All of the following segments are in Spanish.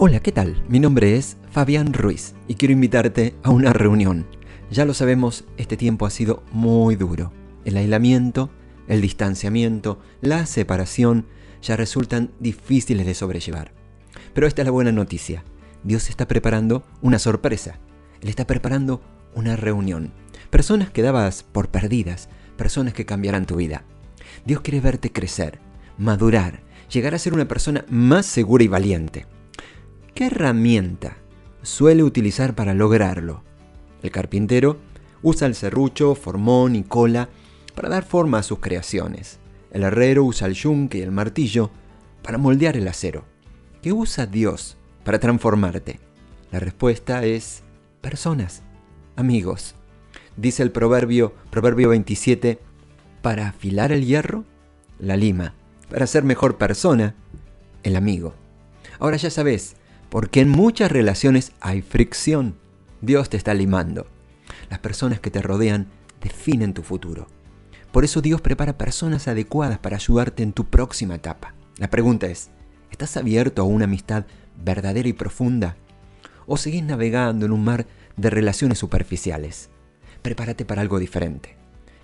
Hola, ¿qué tal? Mi nombre es Fabián Ruiz y quiero invitarte a una reunión. Ya lo sabemos, este tiempo ha sido muy duro. El aislamiento, el distanciamiento, la separación ya resultan difíciles de sobrellevar. Pero esta es la buena noticia. Dios está preparando una sorpresa. Él está preparando una reunión. Personas que dabas por perdidas, personas que cambiarán tu vida. Dios quiere verte crecer, madurar, llegar a ser una persona más segura y valiente. ¿Qué herramienta suele utilizar para lograrlo? El carpintero usa el serrucho, formón y cola para dar forma a sus creaciones. El herrero usa el yunque y el martillo para moldear el acero. ¿Qué usa Dios para transformarte? La respuesta es personas, amigos. Dice el proverbio, proverbio 27, para afilar el hierro, la lima, para ser mejor persona, el amigo. Ahora ya sabes, porque en muchas relaciones hay fricción. Dios te está limando. Las personas que te rodean definen tu futuro. Por eso Dios prepara personas adecuadas para ayudarte en tu próxima etapa. La pregunta es, ¿estás abierto a una amistad verdadera y profunda? ¿O seguís navegando en un mar de relaciones superficiales? Prepárate para algo diferente.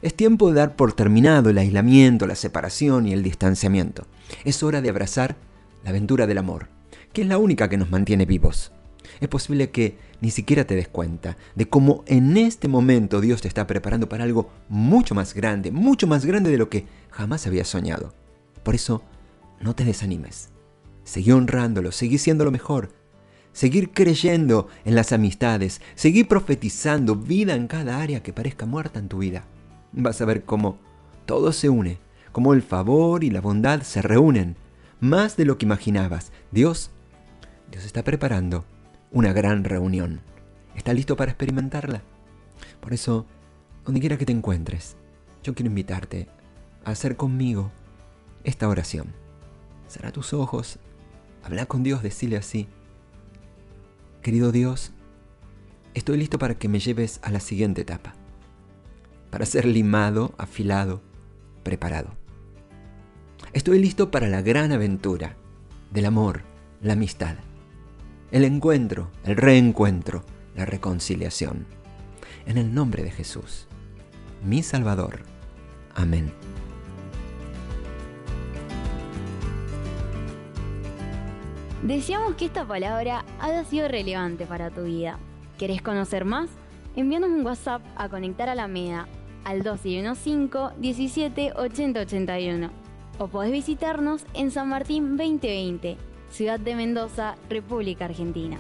Es tiempo de dar por terminado el aislamiento, la separación y el distanciamiento. Es hora de abrazar la aventura del amor que es la única que nos mantiene vivos. Es posible que ni siquiera te des cuenta de cómo en este momento Dios te está preparando para algo mucho más grande, mucho más grande de lo que jamás habías soñado. Por eso, no te desanimes. Seguí honrándolo, seguí siendo lo mejor. Seguir creyendo en las amistades, seguir profetizando vida en cada área que parezca muerta en tu vida. Vas a ver cómo todo se une, cómo el favor y la bondad se reúnen, más de lo que imaginabas. Dios Dios está preparando una gran reunión. ¿Estás listo para experimentarla? Por eso, donde quiera que te encuentres, yo quiero invitarte a hacer conmigo esta oración. Cerra tus ojos, habla con Dios, decirle así. Querido Dios, estoy listo para que me lleves a la siguiente etapa, para ser limado, afilado, preparado. Estoy listo para la gran aventura del amor, la amistad el encuentro, el reencuentro, la reconciliación. En el nombre de Jesús, mi Salvador. Amén. Deseamos que esta palabra haya sido relevante para tu vida. ¿Querés conocer más? Envíanos un WhatsApp a Conectar a la MEDA al 215 17 80 81 o podés visitarnos en San Martín 2020 Ciudad de Mendoza, República Argentina.